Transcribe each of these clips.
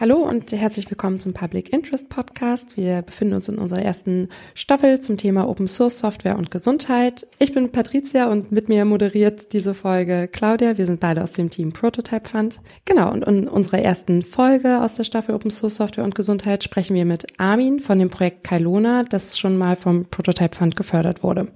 Hallo und herzlich willkommen zum Public Interest Podcast. Wir befinden uns in unserer ersten Staffel zum Thema Open Source Software und Gesundheit. Ich bin Patricia und mit mir moderiert diese Folge Claudia. Wir sind beide aus dem Team Prototype Fund. Genau, und in unserer ersten Folge aus der Staffel Open Source Software und Gesundheit sprechen wir mit Armin von dem Projekt Kailona, das schon mal vom Prototype Fund gefördert wurde.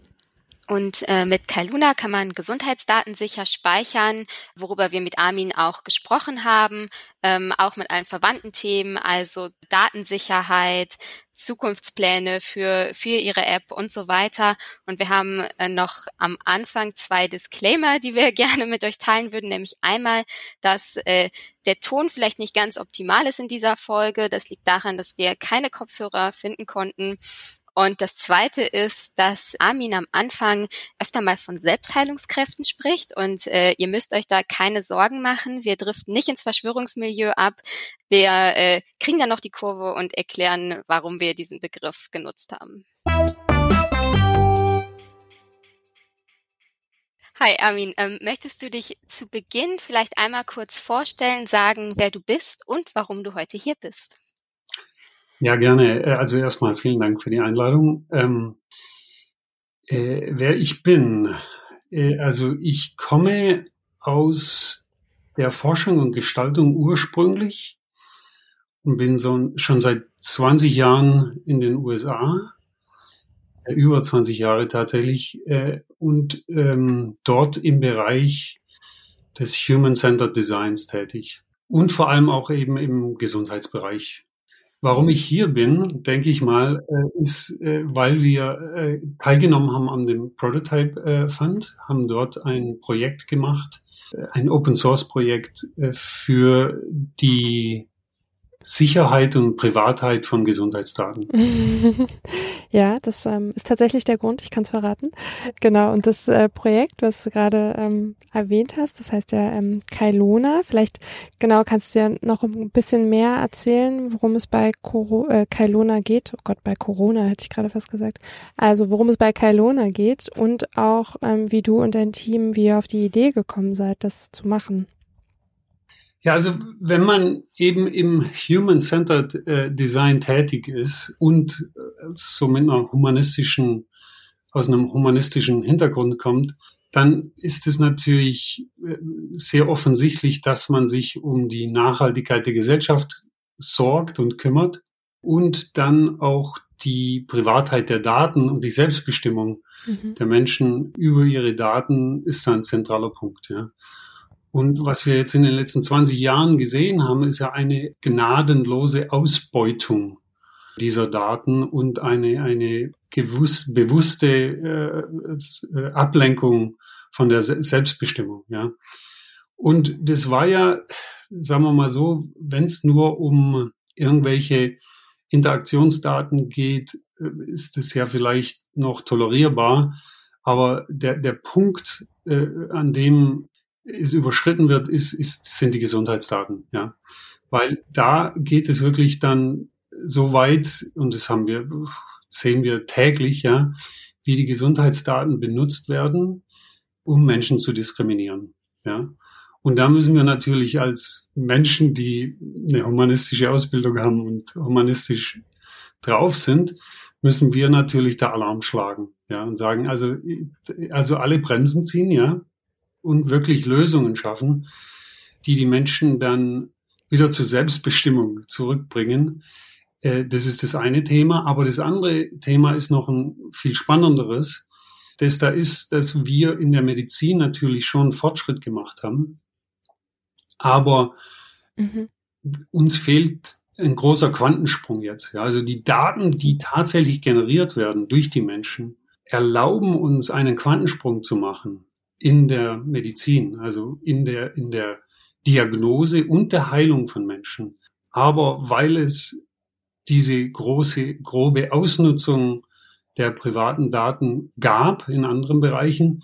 Und äh, mit Kailuna kann man Gesundheitsdaten sicher speichern, worüber wir mit Armin auch gesprochen haben, ähm, auch mit allen verwandten Themen, also Datensicherheit, Zukunftspläne für, für Ihre App und so weiter. Und wir haben äh, noch am Anfang zwei Disclaimer, die wir gerne mit euch teilen würden, nämlich einmal, dass äh, der Ton vielleicht nicht ganz optimal ist in dieser Folge. Das liegt daran, dass wir keine Kopfhörer finden konnten und das Zweite ist, dass Armin am Anfang öfter mal von Selbstheilungskräften spricht und äh, ihr müsst euch da keine Sorgen machen. Wir driften nicht ins Verschwörungsmilieu ab. Wir äh, kriegen dann noch die Kurve und erklären, warum wir diesen Begriff genutzt haben. Hi Armin, ähm, möchtest du dich zu Beginn vielleicht einmal kurz vorstellen, sagen, wer du bist und warum du heute hier bist? Ja, gerne. Äh, also erstmal vielen Dank für die Einladung. Ähm, äh, wer ich bin, äh, also ich komme aus der Forschung und Gestaltung ursprünglich und bin so, schon seit 20 Jahren in den USA, äh, über 20 Jahre tatsächlich, äh, und ähm, dort im Bereich des Human-Centered Designs tätig. Und vor allem auch eben im Gesundheitsbereich Warum ich hier bin, denke ich mal, äh, ist, äh, weil wir äh, teilgenommen haben an dem Prototype Fund, haben dort ein Projekt gemacht, ein Open Source Projekt für die Sicherheit und Privatheit von Gesundheitsdaten. ja, das ähm, ist tatsächlich der Grund, ich kann es verraten. Genau, und das äh, Projekt, was du gerade ähm, erwähnt hast, das heißt ja ähm, Kailona. Vielleicht genau kannst du ja noch ein bisschen mehr erzählen, worum es bei Coro äh, Kailona geht. Oh Gott, bei Corona hätte ich gerade fast gesagt. Also worum es bei Kailona geht und auch ähm, wie du und dein Team, wie ihr auf die Idee gekommen seid, das zu machen. Ja, also wenn man eben im Human-Centered äh, Design tätig ist und äh, so mit einer humanistischen, aus einem humanistischen Hintergrund kommt, dann ist es natürlich äh, sehr offensichtlich, dass man sich um die Nachhaltigkeit der Gesellschaft sorgt und kümmert und dann auch die Privatheit der Daten und die Selbstbestimmung mhm. der Menschen über ihre Daten ist ein zentraler Punkt. Ja. Und was wir jetzt in den letzten 20 Jahren gesehen haben, ist ja eine gnadenlose Ausbeutung dieser Daten und eine, eine gewusst, bewusste äh, äh, Ablenkung von der Selbstbestimmung. Ja. Und das war ja, sagen wir mal so, wenn es nur um irgendwelche Interaktionsdaten geht, äh, ist es ja vielleicht noch tolerierbar. Aber der, der Punkt, äh, an dem es überschritten wird, ist, ist, sind die Gesundheitsdaten, ja. Weil da geht es wirklich dann so weit, und das haben wir, sehen wir täglich, ja, wie die Gesundheitsdaten benutzt werden, um Menschen zu diskriminieren, ja. Und da müssen wir natürlich als Menschen, die eine humanistische Ausbildung haben und humanistisch drauf sind, müssen wir natürlich da Alarm schlagen, ja, und sagen, also, also alle Bremsen ziehen, ja, und wirklich Lösungen schaffen, die die Menschen dann wieder zur Selbstbestimmung zurückbringen. Äh, das ist das eine Thema. Aber das andere Thema ist noch ein viel spannenderes. Das da ist, dass wir in der Medizin natürlich schon Fortschritt gemacht haben. Aber mhm. uns fehlt ein großer Quantensprung jetzt. Ja, also die Daten, die tatsächlich generiert werden durch die Menschen, erlauben uns einen Quantensprung zu machen in der Medizin, also in der, in der Diagnose und der Heilung von Menschen. Aber weil es diese große, grobe Ausnutzung der privaten Daten gab in anderen Bereichen,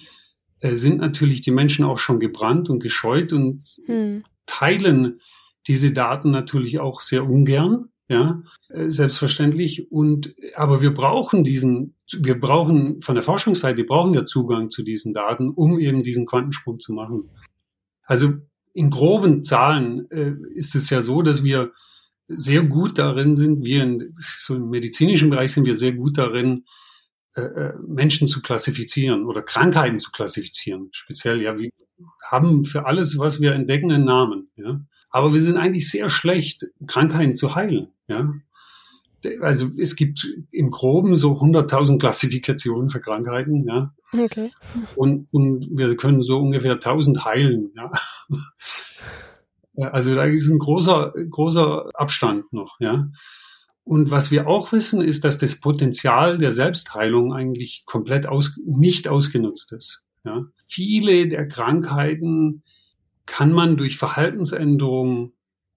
äh, sind natürlich die Menschen auch schon gebrannt und gescheut und hm. teilen diese Daten natürlich auch sehr ungern ja, äh, selbstverständlich. Und, aber wir brauchen diesen, wir brauchen von der Forschungsseite, brauchen wir Zugang zu diesen Daten, um eben diesen Quantensprung zu machen. Also in groben Zahlen äh, ist es ja so, dass wir sehr gut darin sind, wir in, so im medizinischen Bereich sind wir sehr gut darin, äh, äh, Menschen zu klassifizieren oder Krankheiten zu klassifizieren. Speziell, ja, wir haben für alles, was wir entdecken, einen Namen. Ja. Aber wir sind eigentlich sehr schlecht, Krankheiten zu heilen. Ja. Also es gibt im Groben so 100.000 Klassifikationen für Krankheiten. Ja. Okay. Und, und wir können so ungefähr 1000 heilen. Ja. Also da ist ein großer, großer Abstand noch. Ja. Und was wir auch wissen, ist, dass das Potenzial der Selbstheilung eigentlich komplett aus, nicht ausgenutzt ist. Ja. Viele der Krankheiten kann man durch Verhaltensänderungen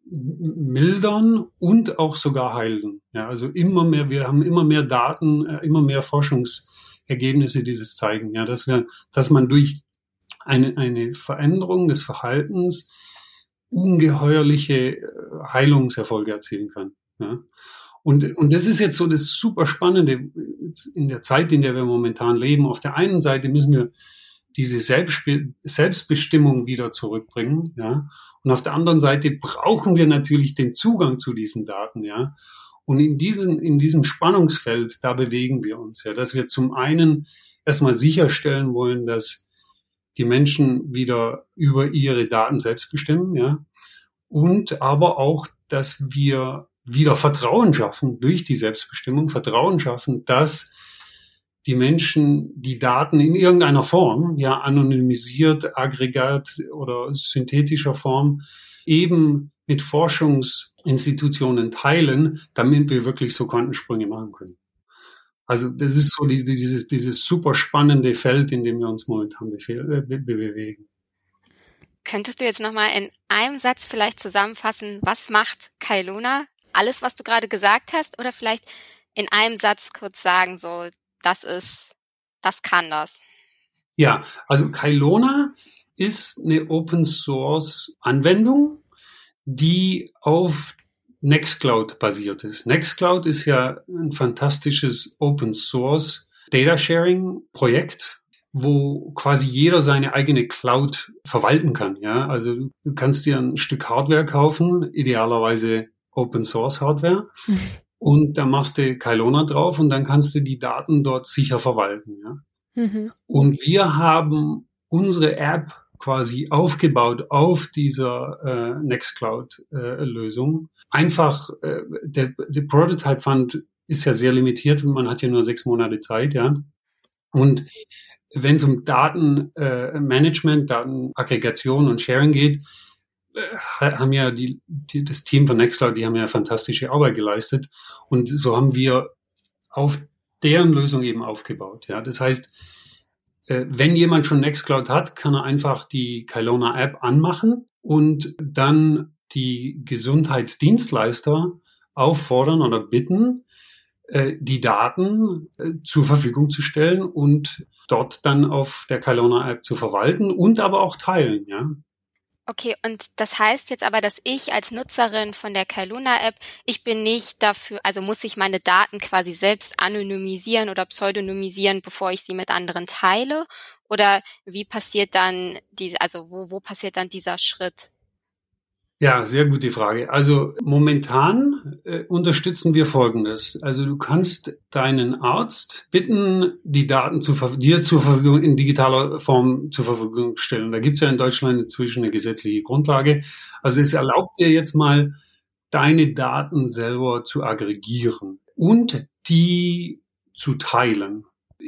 mildern und auch sogar heilen. Ja, also immer mehr, wir haben immer mehr Daten, äh, immer mehr Forschungsergebnisse, die das zeigen, ja, dass wir, dass man durch eine, eine Veränderung des Verhaltens ungeheuerliche äh, Heilungserfolge erzielen kann. Ja. Und, und das ist jetzt so das super Spannende in der Zeit, in der wir momentan leben. Auf der einen Seite müssen wir diese Selbstbe Selbstbestimmung wieder zurückbringen, ja. Und auf der anderen Seite brauchen wir natürlich den Zugang zu diesen Daten, ja. Und in diesem, in diesem Spannungsfeld, da bewegen wir uns, ja, dass wir zum einen erstmal sicherstellen wollen, dass die Menschen wieder über ihre Daten selbst bestimmen, ja. Und aber auch, dass wir wieder Vertrauen schaffen durch die Selbstbestimmung, Vertrauen schaffen, dass die Menschen die Daten in irgendeiner Form, ja anonymisiert, aggregat oder synthetischer Form, eben mit Forschungsinstitutionen teilen, damit wir wirklich so Quantensprünge machen können. Also das ist so die, dieses, dieses super spannende Feld, in dem wir uns momentan äh, bewegen. Könntest du jetzt nochmal in einem Satz vielleicht zusammenfassen, was macht Kailuna? Alles, was du gerade gesagt hast, oder vielleicht in einem Satz kurz sagen, so das ist, das kann das. Ja, also Kailona ist eine Open Source Anwendung, die auf Nextcloud basiert ist. Nextcloud ist ja ein fantastisches Open Source Data Sharing Projekt, wo quasi jeder seine eigene Cloud verwalten kann. Ja, also du kannst dir ein Stück Hardware kaufen, idealerweise Open Source Hardware. und da machst du Kailona drauf und dann kannst du die Daten dort sicher verwalten. Ja? Mhm. Und wir haben unsere App quasi aufgebaut auf dieser äh, Nextcloud-Lösung. Äh, Einfach, äh, der, der Prototype Fund ist ja sehr limitiert, man hat ja nur sechs Monate Zeit, ja. Und wenn es um Datenmanagement, äh, Datenaggregation und Sharing geht, haben ja die, die, das Team von Nextcloud, die haben ja fantastische Arbeit geleistet. Und so haben wir auf deren Lösung eben aufgebaut. Ja, das heißt, äh, wenn jemand schon Nextcloud hat, kann er einfach die Kailona App anmachen und dann die Gesundheitsdienstleister auffordern oder bitten, äh, die Daten äh, zur Verfügung zu stellen und dort dann auf der Kailona App zu verwalten und aber auch teilen, ja. Okay, und das heißt jetzt aber, dass ich als Nutzerin von der Kailuna App, ich bin nicht dafür, also muss ich meine Daten quasi selbst anonymisieren oder pseudonymisieren, bevor ich sie mit anderen teile? Oder wie passiert dann die, also wo, wo passiert dann dieser Schritt? Ja, sehr gute Frage. Also momentan äh, unterstützen wir Folgendes. Also du kannst deinen Arzt bitten, die Daten zu, dir zur Verfügung in digitaler Form zur Verfügung stellen. Da gibt es ja in Deutschland inzwischen eine gesetzliche Grundlage. Also es erlaubt dir jetzt mal, deine Daten selber zu aggregieren und die zu teilen,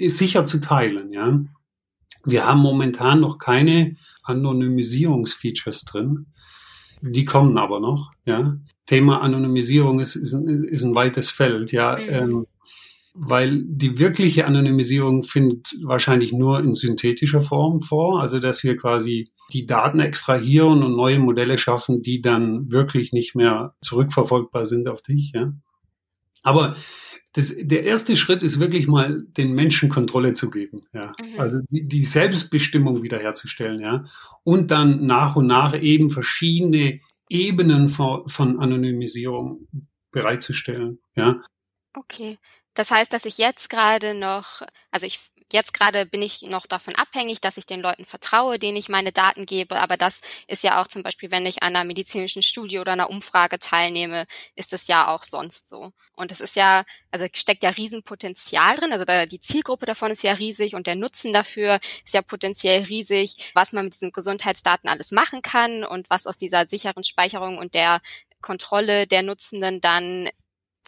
sicher zu teilen, ja. Wir haben momentan noch keine Anonymisierungsfeatures drin. Die kommen aber noch, ja. Thema Anonymisierung ist, ist, ein, ist ein weites Feld, ja. Mhm. Ähm, weil die wirkliche Anonymisierung findet wahrscheinlich nur in synthetischer Form vor, also dass wir quasi die Daten extrahieren und neue Modelle schaffen, die dann wirklich nicht mehr zurückverfolgbar sind auf dich. Ja. Aber das, der erste Schritt ist wirklich mal den Menschen Kontrolle zu geben, ja. Mhm. Also die, die Selbstbestimmung wiederherzustellen, ja. Und dann nach und nach eben verschiedene Ebenen von, von Anonymisierung bereitzustellen, ja. Okay. Das heißt, dass ich jetzt gerade noch, also ich jetzt gerade bin ich noch davon abhängig, dass ich den Leuten vertraue, denen ich meine Daten gebe. Aber das ist ja auch zum Beispiel, wenn ich an einer medizinischen Studie oder einer Umfrage teilnehme, ist es ja auch sonst so. Und es ist ja, also steckt ja Riesenpotenzial drin. Also da, die Zielgruppe davon ist ja riesig und der Nutzen dafür ist ja potenziell riesig, was man mit diesen Gesundheitsdaten alles machen kann und was aus dieser sicheren Speicherung und der Kontrolle der Nutzenden dann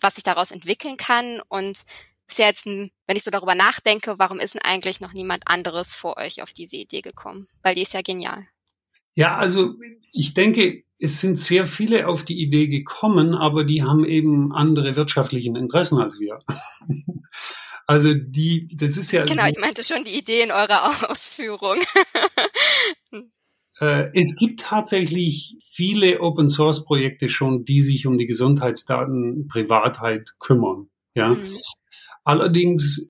was sich daraus entwickeln kann. Und ist ja jetzt ein, wenn ich so darüber nachdenke, warum ist denn eigentlich noch niemand anderes vor euch auf diese Idee gekommen? Weil die ist ja genial. Ja, also ich denke, es sind sehr viele auf die Idee gekommen, aber die haben eben andere wirtschaftlichen Interessen als wir. Also die, das ist ja. Genau, so, ich meinte schon die Idee in eurer Ausführung. Äh, es gibt tatsächlich viele Open Source Projekte schon, die sich um die Gesundheitsdaten Privatheit kümmern. Ja. Mhm. Allerdings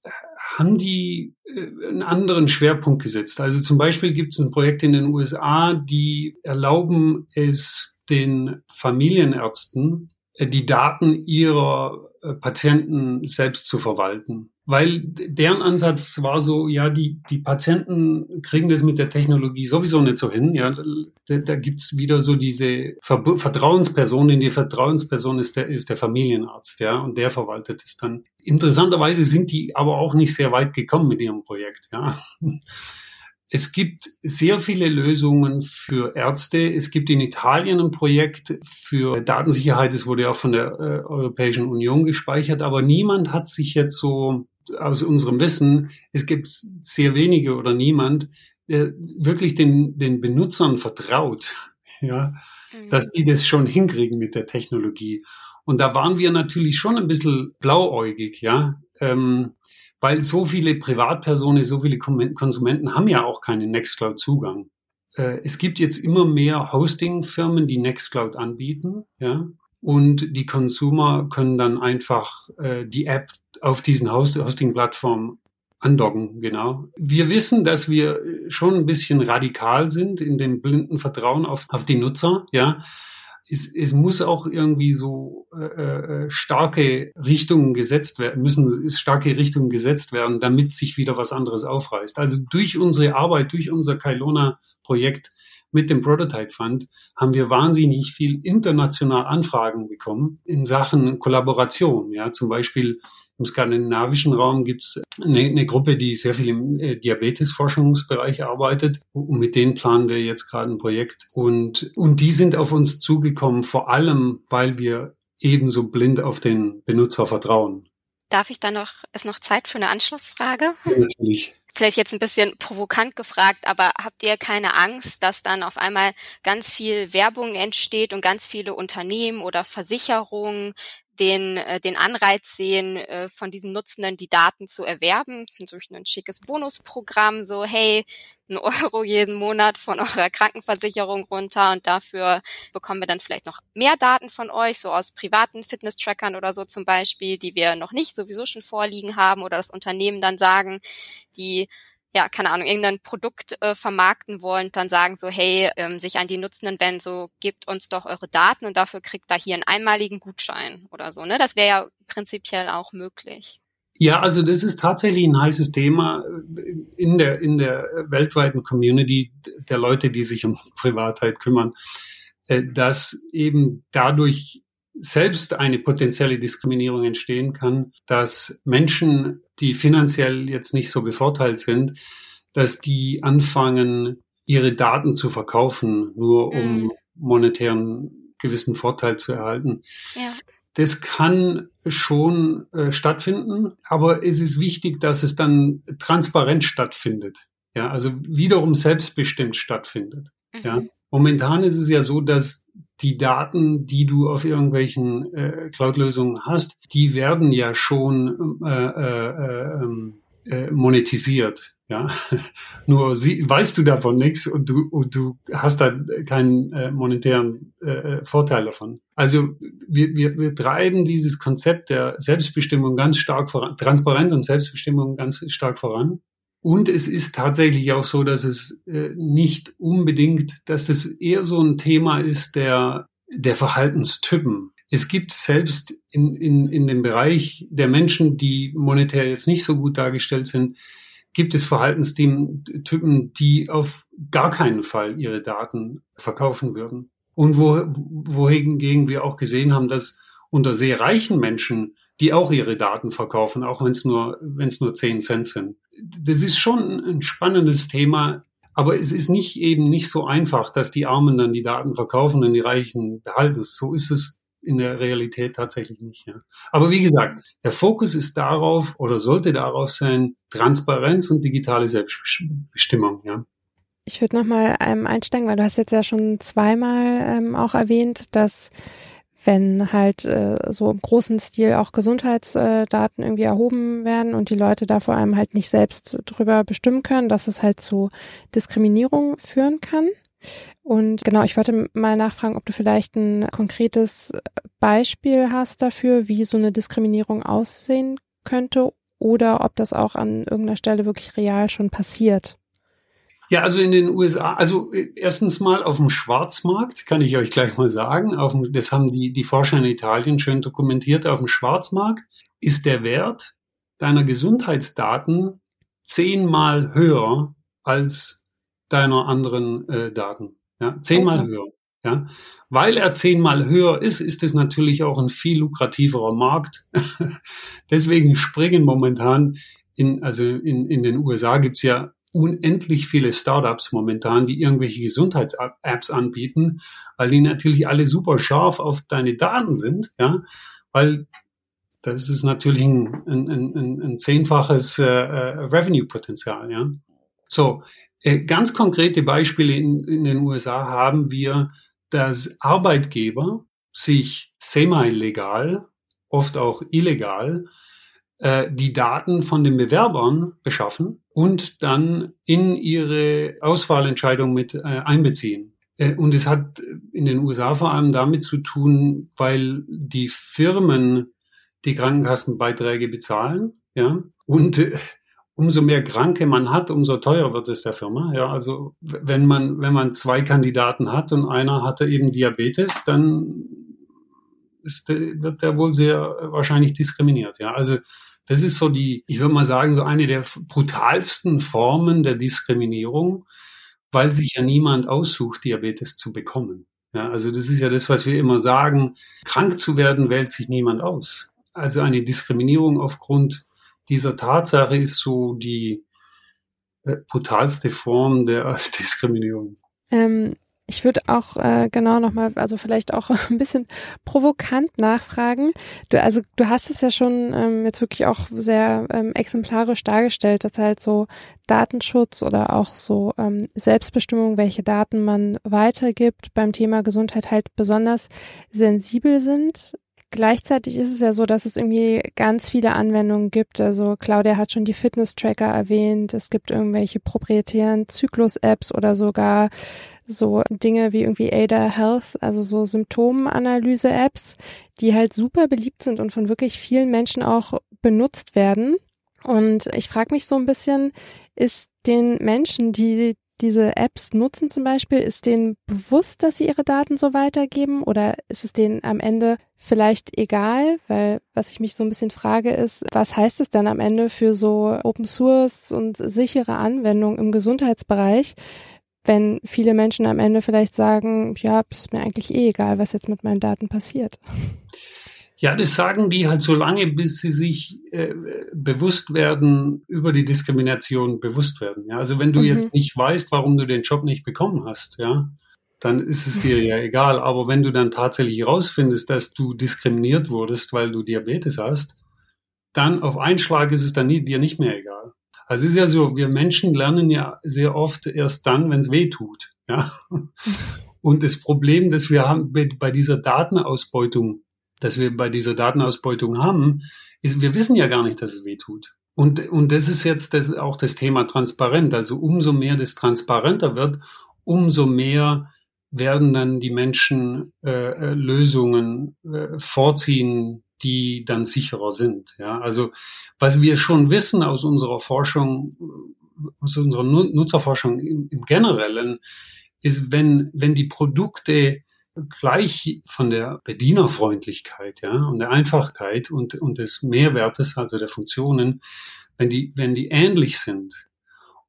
haben die äh, einen anderen Schwerpunkt gesetzt. Also zum Beispiel gibt es ein Projekt in den USA, die erlauben es den Familienärzten, äh, die Daten ihrer äh, Patienten selbst zu verwalten weil deren Ansatz war so, ja, die, die Patienten kriegen das mit der Technologie sowieso nicht so hin. Ja, da, da gibt's wieder so diese Ver Vertrauensperson, in die Vertrauensperson ist der, ist der Familienarzt, ja, und der verwaltet es dann. Interessanterweise sind die aber auch nicht sehr weit gekommen mit ihrem Projekt, ja. Es gibt sehr viele Lösungen für Ärzte. Es gibt in Italien ein Projekt für Datensicherheit. Das wurde ja auch von der äh, Europäischen Union gespeichert. Aber niemand hat sich jetzt so aus unserem Wissen, es gibt sehr wenige oder niemand, der wirklich den, den Benutzern vertraut, ja, mhm. dass die das schon hinkriegen mit der Technologie. Und da waren wir natürlich schon ein bisschen blauäugig, ja, ähm, weil so viele Privatpersonen, so viele Konsumenten haben ja auch keinen Nextcloud-Zugang. Äh, es gibt jetzt immer mehr Hosting-Firmen, die Nextcloud anbieten, ja, und die Consumer können dann einfach äh, die App auf diesen Host Hosting-Plattformen andocken, genau. Wir wissen, dass wir schon ein bisschen radikal sind in dem blinden Vertrauen auf, auf die Nutzer, ja. Es, es muss auch irgendwie so äh, äh, starke Richtungen gesetzt werden, müssen starke Richtungen gesetzt werden, damit sich wieder was anderes aufreißt. Also durch unsere Arbeit, durch unser Kailona-Projekt mit dem Prototype Fund haben wir wahnsinnig viel international Anfragen bekommen in Sachen Kollaboration. Ja, zum Beispiel im skandinavischen Raum gibt es eine, eine, Gruppe, die sehr viel im äh, Diabetesforschungsbereich arbeitet. Und mit denen planen wir jetzt gerade ein Projekt. Und, und die sind auf uns zugekommen, vor allem, weil wir ebenso blind auf den Benutzer vertrauen. Darf ich da noch, ist noch Zeit für eine Anschlussfrage? Ja, natürlich vielleicht jetzt ein bisschen provokant gefragt, aber habt ihr keine Angst, dass dann auf einmal ganz viel Werbung entsteht und ganz viele Unternehmen oder Versicherungen den, äh, den Anreiz sehen, äh, von diesen Nutzenden die Daten zu erwerben, durch ein schickes Bonusprogramm, so hey, ein Euro jeden Monat von eurer Krankenversicherung runter und dafür bekommen wir dann vielleicht noch mehr Daten von euch, so aus privaten Fitness-Trackern oder so zum Beispiel, die wir noch nicht sowieso schon vorliegen haben oder das Unternehmen dann sagen, die ja, keine Ahnung, irgendein Produkt äh, vermarkten wollen, dann sagen so, hey, ähm, sich an die Nutzenden wenden, so, gebt uns doch eure Daten und dafür kriegt da hier einen einmaligen Gutschein oder so, ne? Das wäre ja prinzipiell auch möglich. Ja, also das ist tatsächlich ein heißes Thema äh, in der, in der weltweiten Community der Leute, die sich um Privatheit kümmern, äh, dass eben dadurch selbst eine potenzielle Diskriminierung entstehen kann, dass Menschen, die finanziell jetzt nicht so bevorteilt sind, dass die anfangen, ihre Daten zu verkaufen, nur um mhm. monetären gewissen Vorteil zu erhalten. Ja. Das kann schon äh, stattfinden, aber es ist wichtig, dass es dann transparent stattfindet. Ja, also wiederum selbstbestimmt stattfindet. Mhm. Ja, momentan ist es ja so, dass die Daten, die du auf irgendwelchen äh, Cloud-Lösungen hast, die werden ja schon äh, äh, ähm, äh, monetisiert. Ja, nur sie, weißt du davon nichts und du, und du hast da keinen äh, monetären äh, Vorteil davon. Also wir, wir, wir treiben dieses Konzept der Selbstbestimmung ganz stark voran, Transparenz und Selbstbestimmung ganz stark voran. Und es ist tatsächlich auch so, dass es äh, nicht unbedingt, dass das eher so ein Thema ist der, der Verhaltenstypen. es gibt selbst in, in, in dem Bereich der Menschen, die monetär jetzt nicht so gut dargestellt sind, gibt es Verhaltenstypen, die auf gar keinen Fall ihre Daten verkaufen würden. Und wo, wohingegen wir auch gesehen haben, dass unter sehr reichen Menschen, die auch ihre Daten verkaufen, auch wenn es nur, wenn es nur 10 Cent sind. Das ist schon ein spannendes Thema. Aber es ist nicht eben nicht so einfach, dass die Armen dann die Daten verkaufen und die Reichen behalten. So ist es in der Realität tatsächlich nicht. Ja. Aber wie gesagt, der Fokus ist darauf oder sollte darauf sein, Transparenz und digitale Selbstbestimmung. Ja. Ich würde nochmal ähm, einsteigen, weil du hast jetzt ja schon zweimal ähm, auch erwähnt, dass wenn halt äh, so im großen Stil auch Gesundheitsdaten irgendwie erhoben werden und die Leute da vor allem halt nicht selbst drüber bestimmen können, dass es halt zu Diskriminierung führen kann. Und genau, ich wollte mal nachfragen, ob du vielleicht ein konkretes Beispiel hast dafür, wie so eine Diskriminierung aussehen könnte oder ob das auch an irgendeiner Stelle wirklich real schon passiert. Ja, also in den USA, also äh, erstens mal auf dem Schwarzmarkt, kann ich euch gleich mal sagen, auf dem, das haben die, die Forscher in Italien schön dokumentiert, auf dem Schwarzmarkt ist der Wert deiner Gesundheitsdaten zehnmal höher als deiner anderen äh, Daten. Ja, zehnmal okay. höher. Ja, weil er zehnmal höher ist, ist es natürlich auch ein viel lukrativerer Markt. Deswegen springen momentan in, also in, in den USA gibt's ja unendlich viele Startups momentan, die irgendwelche Gesundheits-Apps anbieten, weil die natürlich alle super scharf auf deine Daten sind, ja, weil das ist natürlich ein, ein, ein, ein zehnfaches äh, äh, Revenue-Potenzial, ja. So, äh, ganz konkrete Beispiele in, in den USA haben wir, dass Arbeitgeber sich semi-legal, oft auch illegal, äh, die Daten von den Bewerbern beschaffen und dann in ihre Auswahlentscheidung mit äh, einbeziehen. Äh, und es hat in den USA vor allem damit zu tun, weil die Firmen die Krankenkassenbeiträge bezahlen, ja, und äh, umso mehr Kranke man hat, umso teurer wird es der Firma. Ja, also wenn man, wenn man zwei Kandidaten hat und einer hatte eben Diabetes, dann ist, wird der wohl sehr wahrscheinlich diskriminiert. Ja, also das ist so die, ich würde mal sagen, so eine der brutalsten Formen der Diskriminierung, weil sich ja niemand aussucht, Diabetes zu bekommen. Ja, also das ist ja das, was wir immer sagen. Krank zu werden, wählt sich niemand aus. Also eine Diskriminierung aufgrund dieser Tatsache ist so die äh, brutalste Form der Diskriminierung. Ähm, ich würde auch äh, genau nochmal, also vielleicht auch ein bisschen provokant nachfragen. Du, also du hast es ja schon ähm, jetzt wirklich auch sehr ähm, exemplarisch dargestellt, dass halt so Datenschutz oder auch so ähm, Selbstbestimmung, welche Daten man weitergibt, beim Thema Gesundheit halt besonders sensibel sind. Gleichzeitig ist es ja so, dass es irgendwie ganz viele Anwendungen gibt. Also Claudia hat schon die Fitness-Tracker erwähnt. Es gibt irgendwelche proprietären Zyklus-Apps oder sogar so Dinge wie irgendwie Ada Health, also so Symptomanalyse-Apps, die halt super beliebt sind und von wirklich vielen Menschen auch benutzt werden. Und ich frage mich so ein bisschen, ist den Menschen, die diese Apps nutzen zum Beispiel, ist denen bewusst, dass sie ihre Daten so weitergeben oder ist es denen am Ende vielleicht egal? Weil was ich mich so ein bisschen frage ist, was heißt es dann am Ende für so Open Source und sichere Anwendungen im Gesundheitsbereich, wenn viele Menschen am Ende vielleicht sagen, ja, ist mir eigentlich eh egal, was jetzt mit meinen Daten passiert. Ja, das sagen die halt so lange, bis sie sich äh, bewusst werden, über die Diskrimination bewusst werden. Ja, also wenn du mhm. jetzt nicht weißt, warum du den Job nicht bekommen hast, ja, dann ist es dir ja egal. Aber wenn du dann tatsächlich herausfindest, dass du diskriminiert wurdest, weil du Diabetes hast, dann auf einen Schlag ist es dann nie, dir nicht mehr egal. Also es ist ja so, wir Menschen lernen ja sehr oft erst dann, wenn es weh tut. Ja? Und das Problem, das wir haben bei dieser Datenausbeutung das wir bei dieser Datenausbeutung haben, ist, wir wissen ja gar nicht, dass es weh tut. Und, und das ist jetzt das, auch das Thema transparent. Also umso mehr das transparenter wird, umso mehr werden dann die Menschen äh, äh Lösungen äh, vorziehen, die dann sicherer sind. Ja, also was wir schon wissen aus unserer Forschung, aus unserer Nutzerforschung im, im Generellen, ist, wenn wenn die Produkte gleich von der Bedienerfreundlichkeit, ja, und der Einfachkeit und, und des Mehrwertes, also der Funktionen, wenn die, wenn die ähnlich sind.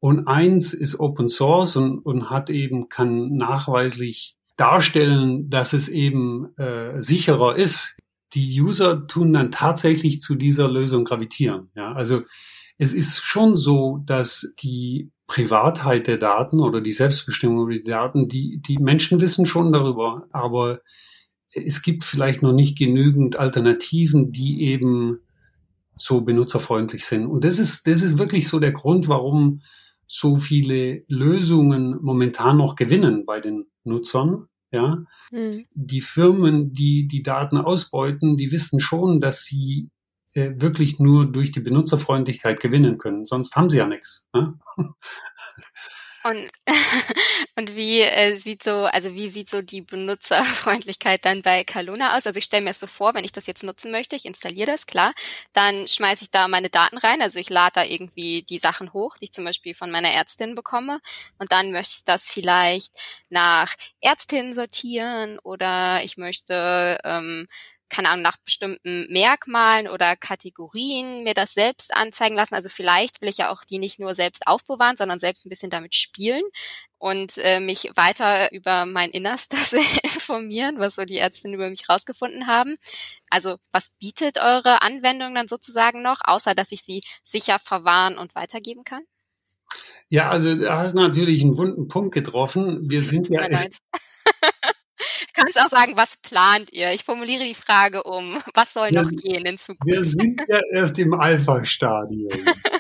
Und eins ist Open Source und, und hat eben, kann nachweislich darstellen, dass es eben äh, sicherer ist. Die User tun dann tatsächlich zu dieser Lösung gravitieren. Ja, also es ist schon so, dass die Privatheit der Daten oder die Selbstbestimmung über die Daten, die, die Menschen wissen schon darüber, aber es gibt vielleicht noch nicht genügend Alternativen, die eben so benutzerfreundlich sind. Und das ist, das ist wirklich so der Grund, warum so viele Lösungen momentan noch gewinnen bei den Nutzern. Ja, mhm. die Firmen, die die Daten ausbeuten, die wissen schon, dass sie wirklich nur durch die Benutzerfreundlichkeit gewinnen können. Sonst haben sie ja nichts. Ne? Und, und wie äh, sieht so, also wie sieht so die Benutzerfreundlichkeit dann bei Kaluna aus? Also ich stelle mir es so vor, wenn ich das jetzt nutzen möchte, ich installiere das, klar, dann schmeiße ich da meine Daten rein, also ich lade da irgendwie die Sachen hoch, die ich zum Beispiel von meiner Ärztin bekomme und dann möchte ich das vielleicht nach Ärztin sortieren oder ich möchte ähm, keine Ahnung, nach bestimmten Merkmalen oder Kategorien mir das selbst anzeigen lassen. Also vielleicht will ich ja auch die nicht nur selbst aufbewahren, sondern selbst ein bisschen damit spielen und äh, mich weiter über mein Innerstes informieren, was so die Ärztinnen über mich rausgefunden haben. Also was bietet eure Anwendung dann sozusagen noch, außer dass ich sie sicher verwahren und weitergeben kann? Ja, also du hast natürlich einen wunden Punkt getroffen. Wir sind ja erst, kannst auch sagen, was plant ihr? Ich formuliere die Frage um. Was soll noch gehen in Zukunft? Wir sind ja erst im Alpha-Stadium.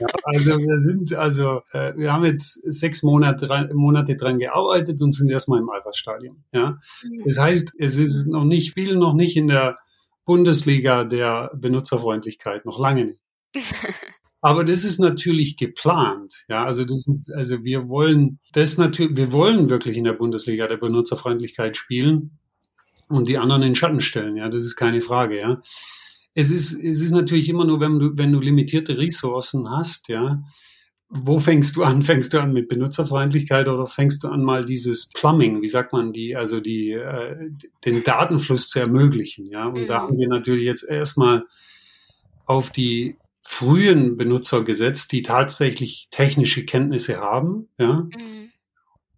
ja, also wir sind, also äh, wir haben jetzt sechs Monate, dran, Monate dran gearbeitet und sind erstmal im Alpha-Stadium. Ja, mhm. das heißt, es ist noch nicht, viel noch nicht in der Bundesliga der Benutzerfreundlichkeit, noch lange nicht. Aber das ist natürlich geplant. Ja, also das ist, also wir wollen das natürlich, wir wollen wirklich in der Bundesliga der Benutzerfreundlichkeit spielen und die anderen in Schatten stellen. Ja, das ist keine Frage. Ja, es ist, es ist natürlich immer nur, wenn du, wenn du limitierte Ressourcen hast. Ja, wo fängst du an? Fängst du an mit Benutzerfreundlichkeit oder fängst du an mal dieses Plumbing, wie sagt man die, also die, äh, den Datenfluss zu ermöglichen? Ja, und mhm. da haben wir natürlich jetzt erstmal auf die frühen Benutzer gesetzt, die tatsächlich technische Kenntnisse haben, ja. Mhm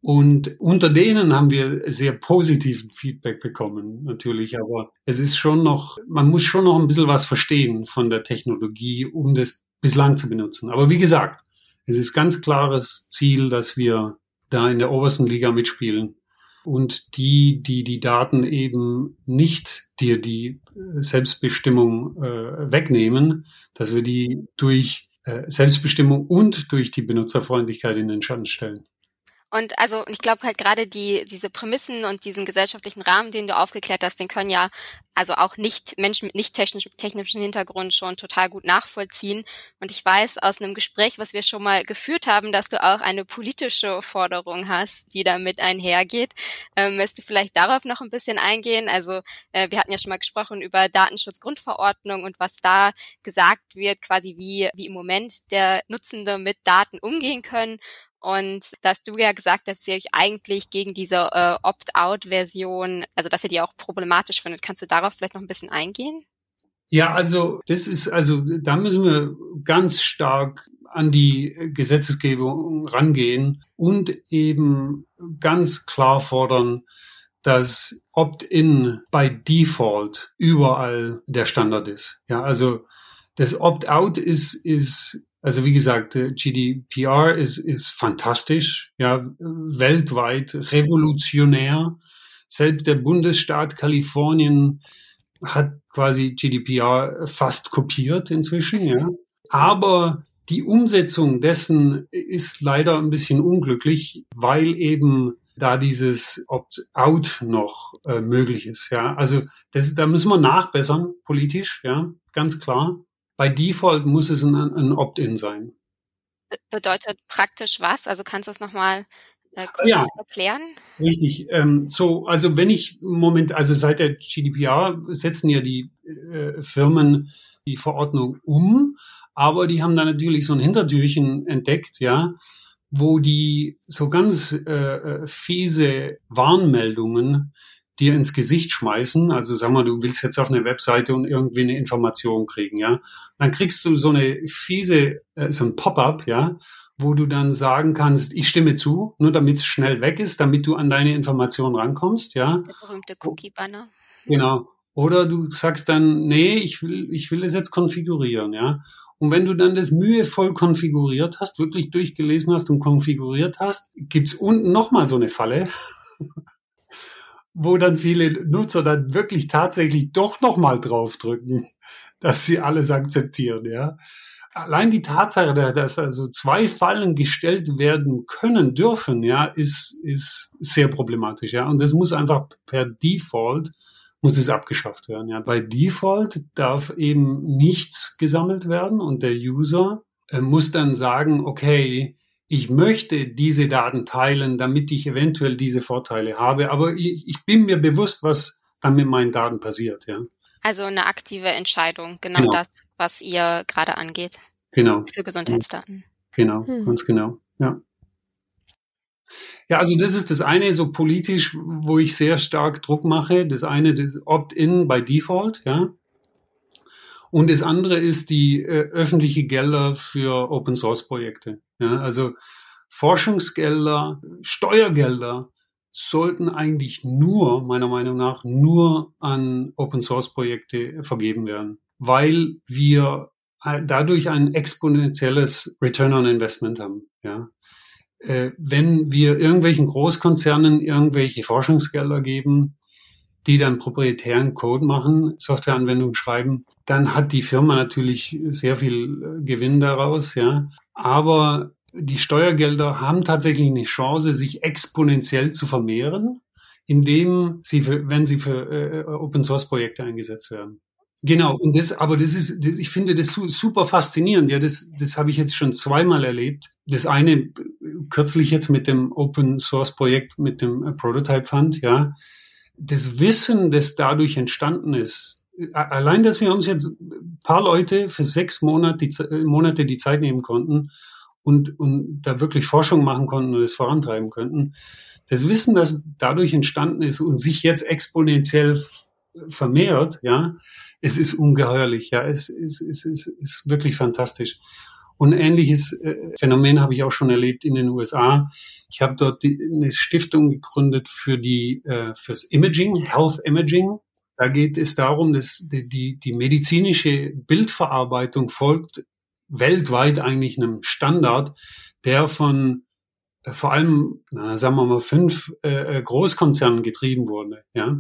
und unter denen haben wir sehr positiven Feedback bekommen, natürlich. Aber es ist schon noch, man muss schon noch ein bisschen was verstehen von der Technologie, um das bislang zu benutzen. Aber wie gesagt, es ist ganz klares Ziel, dass wir da in der obersten Liga mitspielen. Und die, die die Daten eben nicht dir die Selbstbestimmung äh, wegnehmen, dass wir die durch äh, Selbstbestimmung und durch die Benutzerfreundlichkeit in den Schatten stellen. Und also ich glaube halt gerade die diese Prämissen und diesen gesellschaftlichen Rahmen, den du aufgeklärt hast, den können ja also auch nicht Menschen mit nicht technisch, technischen Hintergrund schon total gut nachvollziehen. Und ich weiß aus einem Gespräch, was wir schon mal geführt haben, dass du auch eine politische Forderung hast, die damit einhergeht. Ähm, möchtest du vielleicht darauf noch ein bisschen eingehen? Also äh, wir hatten ja schon mal gesprochen über Datenschutzgrundverordnung und was da gesagt wird, quasi wie, wie im Moment der Nutzende mit Daten umgehen können und dass du ja gesagt hast, dass ihr euch eigentlich gegen diese äh, Opt-out-Version, also dass ihr die auch problematisch findet. Kannst du darauf vielleicht noch ein bisschen eingehen? Ja, also das ist, also da müssen wir ganz stark an die Gesetzesgebung rangehen und eben ganz klar fordern, dass Opt-in by Default überall der Standard ist. Ja, also das Opt-out ist, ist also wie gesagt, GDPR ist, ist fantastisch, ja, weltweit revolutionär. Selbst der Bundesstaat Kalifornien hat quasi GDPR fast kopiert inzwischen, ja. Aber die Umsetzung dessen ist leider ein bisschen unglücklich, weil eben da dieses Opt-out noch äh, möglich ist, ja. Also das, da müssen wir nachbessern politisch, ja, ganz klar bei Default muss es ein, ein Opt-in sein. Bedeutet praktisch was? Also kannst du es nochmal äh, kurz ja, erklären? Richtig. Ähm, so, also wenn ich im Moment, also seit der GDPR setzen ja die äh, Firmen die Verordnung um, aber die haben da natürlich so ein Hintertürchen entdeckt, ja, wo die so ganz äh, äh fiese Warnmeldungen dir ins Gesicht schmeißen. Also sag mal, du willst jetzt auf eine Webseite und irgendwie eine Information kriegen, ja. Dann kriegst du so eine fiese, äh, so ein Pop-up, ja, wo du dann sagen kannst, ich stimme zu, nur damit es schnell weg ist, damit du an deine Information rankommst, ja. Der berühmte Cookie-Banner. Genau. Oder du sagst dann, nee, ich will, ich will das jetzt konfigurieren, ja. Und wenn du dann das mühevoll konfiguriert hast, wirklich durchgelesen hast und konfiguriert hast, gibt's unten nochmal so eine Falle, wo dann viele Nutzer dann wirklich tatsächlich doch nochmal draufdrücken, dass sie alles akzeptieren, ja. Allein die Tatsache, dass also zwei Fallen gestellt werden können, dürfen, ja, ist, ist sehr problematisch, ja. Und das muss einfach per Default muss es abgeschafft werden. Ja. Bei Default darf eben nichts gesammelt werden und der User äh, muss dann sagen, okay, ich möchte diese Daten teilen, damit ich eventuell diese Vorteile habe, aber ich, ich bin mir bewusst, was dann mit meinen Daten passiert. Ja. Also eine aktive Entscheidung, genau, genau. das, was ihr gerade angeht. Genau. Für Gesundheitsdaten. Genau, hm. ganz genau. Ja. Ja, also das ist das eine, so politisch, wo ich sehr stark Druck mache. Das eine, das Opt-in by Default, ja. Und das andere ist die äh, öffentliche Gelder für Open Source Projekte. Ja, also Forschungsgelder, Steuergelder sollten eigentlich nur, meiner Meinung nach, nur an Open Source Projekte vergeben werden, weil wir äh, dadurch ein exponentielles Return on Investment haben. Ja, äh, wenn wir irgendwelchen Großkonzernen irgendwelche Forschungsgelder geben, die dann proprietären Code machen, Softwareanwendungen schreiben, dann hat die Firma natürlich sehr viel äh, Gewinn daraus, ja. Aber die Steuergelder haben tatsächlich eine Chance, sich exponentiell zu vermehren, indem sie für, wenn sie für äh, Open Source Projekte eingesetzt werden. Genau, und das, aber das ist, das, ich finde das super faszinierend. Ja, das, das habe ich jetzt schon zweimal erlebt. Das eine kürzlich jetzt mit dem Open Source Projekt, mit dem Prototype Fund, ja. Das Wissen, das dadurch entstanden ist, allein, dass wir uns jetzt paar Leute für sechs Monate die, Monate die Zeit nehmen konnten und, und da wirklich Forschung machen konnten und es vorantreiben könnten. Das Wissen, das dadurch entstanden ist und sich jetzt exponentiell vermehrt, ja, es ist ungeheuerlich, ja, es, es, es, es ist wirklich fantastisch. Und ähnliches äh, Phänomen habe ich auch schon erlebt in den USA. Ich habe dort die, eine Stiftung gegründet für die äh, fürs Imaging, Health Imaging. Da geht es darum, dass die, die, die medizinische Bildverarbeitung folgt weltweit eigentlich einem Standard, der von äh, vor allem, na, sagen wir mal, fünf äh, Großkonzernen getrieben wurde. Ja?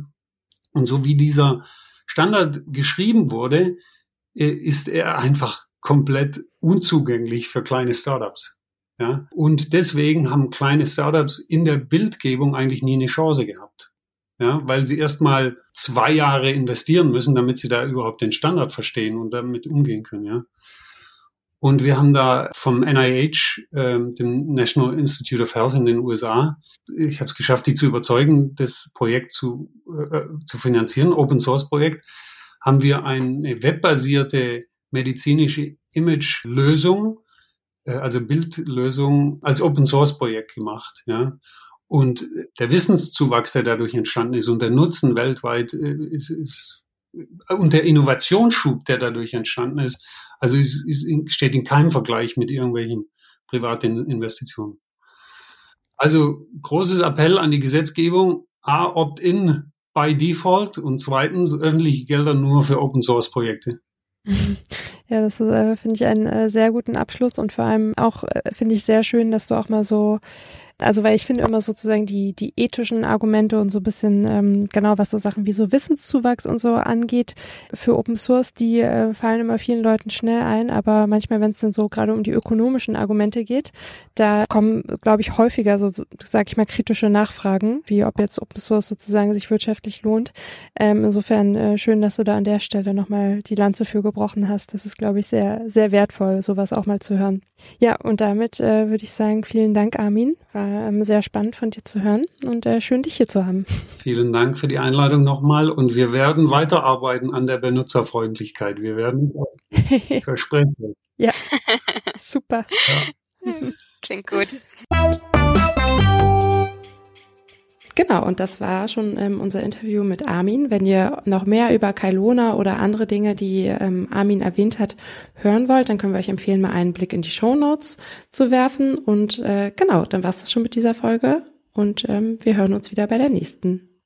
Und so wie dieser Standard geschrieben wurde, äh, ist er einfach komplett unzugänglich für kleine Startups. Ja? Und deswegen haben kleine Startups in der Bildgebung eigentlich nie eine Chance gehabt. Ja? Weil sie erstmal zwei Jahre investieren müssen, damit sie da überhaupt den Standard verstehen und damit umgehen können. Ja? Und wir haben da vom NIH, äh, dem National Institute of Health in den USA, ich habe es geschafft, die zu überzeugen, das Projekt zu, äh, zu finanzieren, Open Source Projekt, haben wir eine webbasierte medizinische Image-Lösung, äh, also Bildlösung als Open Source Projekt gemacht. Ja. Und der Wissenszuwachs, der dadurch entstanden ist und der Nutzen weltweit äh, ist, ist und der Innovationsschub, der dadurch entstanden ist, also es, es steht in keinem Vergleich mit irgendwelchen privaten Investitionen. Also großes Appell an die Gesetzgebung, A, Opt-in by Default und zweitens öffentliche Gelder nur für Open-Source-Projekte. Ja, das äh, finde ich einen äh, sehr guten Abschluss und vor allem auch äh, finde ich sehr schön, dass du auch mal so also weil ich finde immer sozusagen die, die ethischen Argumente und so ein bisschen ähm, genau, was so Sachen wie so Wissenszuwachs und so angeht für Open Source, die äh, fallen immer vielen Leuten schnell ein, aber manchmal, wenn es dann so gerade um die ökonomischen Argumente geht, da kommen, glaube ich, häufiger so, sag ich mal, kritische Nachfragen, wie ob jetzt Open Source sozusagen sich wirtschaftlich lohnt. Ähm, insofern äh, schön, dass du da an der Stelle nochmal die Lanze für gebrochen hast. Das ist, glaube ich, sehr, sehr wertvoll, sowas auch mal zu hören. Ja, und damit äh, würde ich sagen, vielen Dank, Armin. War ähm, sehr spannend von dir zu hören und äh, schön, dich hier zu haben. Vielen Dank für die Einladung nochmal und wir werden weiterarbeiten an der Benutzerfreundlichkeit. Wir werden versprechen. Ja, super. Ja. Klingt gut. Genau, und das war schon ähm, unser Interview mit Armin. Wenn ihr noch mehr über Kailona oder andere Dinge, die ähm, Armin erwähnt hat, hören wollt, dann können wir euch empfehlen, mal einen Blick in die Show Notes zu werfen. Und äh, genau, dann war es das schon mit dieser Folge und ähm, wir hören uns wieder bei der nächsten.